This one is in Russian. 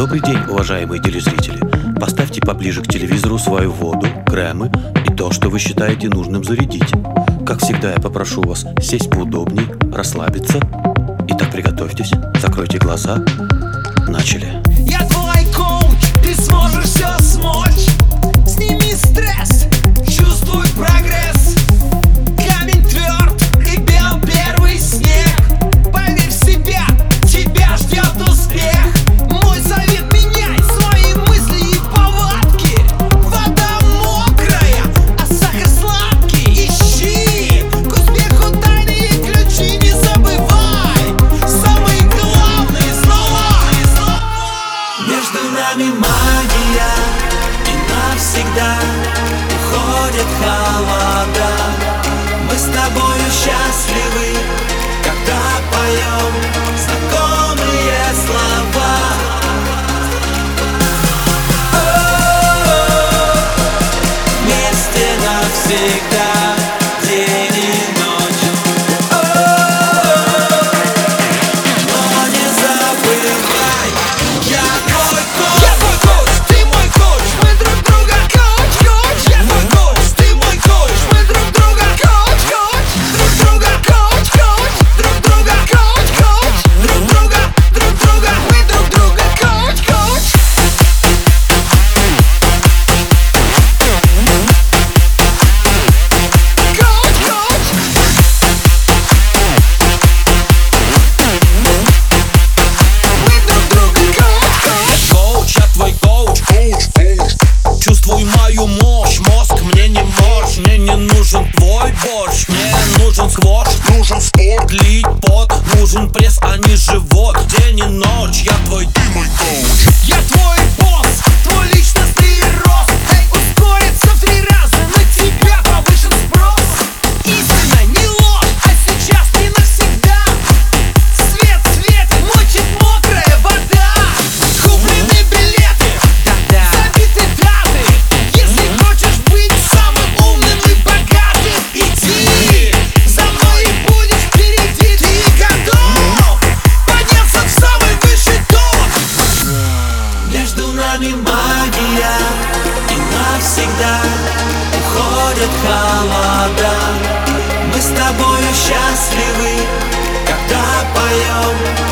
Добрый день, уважаемые телезрители. Поставьте поближе к телевизору свою воду, кремы и то, что вы считаете нужным зарядить. Как всегда, я попрошу вас сесть поудобней, расслабиться. Итак, приготовьтесь, закройте глаза. Начали. Я твой коуч, ты сможешь все нами магия И навсегда уходят холода. Мы с тобою счастливы Когда поем знакомые нужен твой борщ. Мне нужен сквош Нужен спорт, Лить пот. Нужен пресс, а не живот. День нами магия И навсегда уходят холода. Мы с тобою счастливы, когда поем.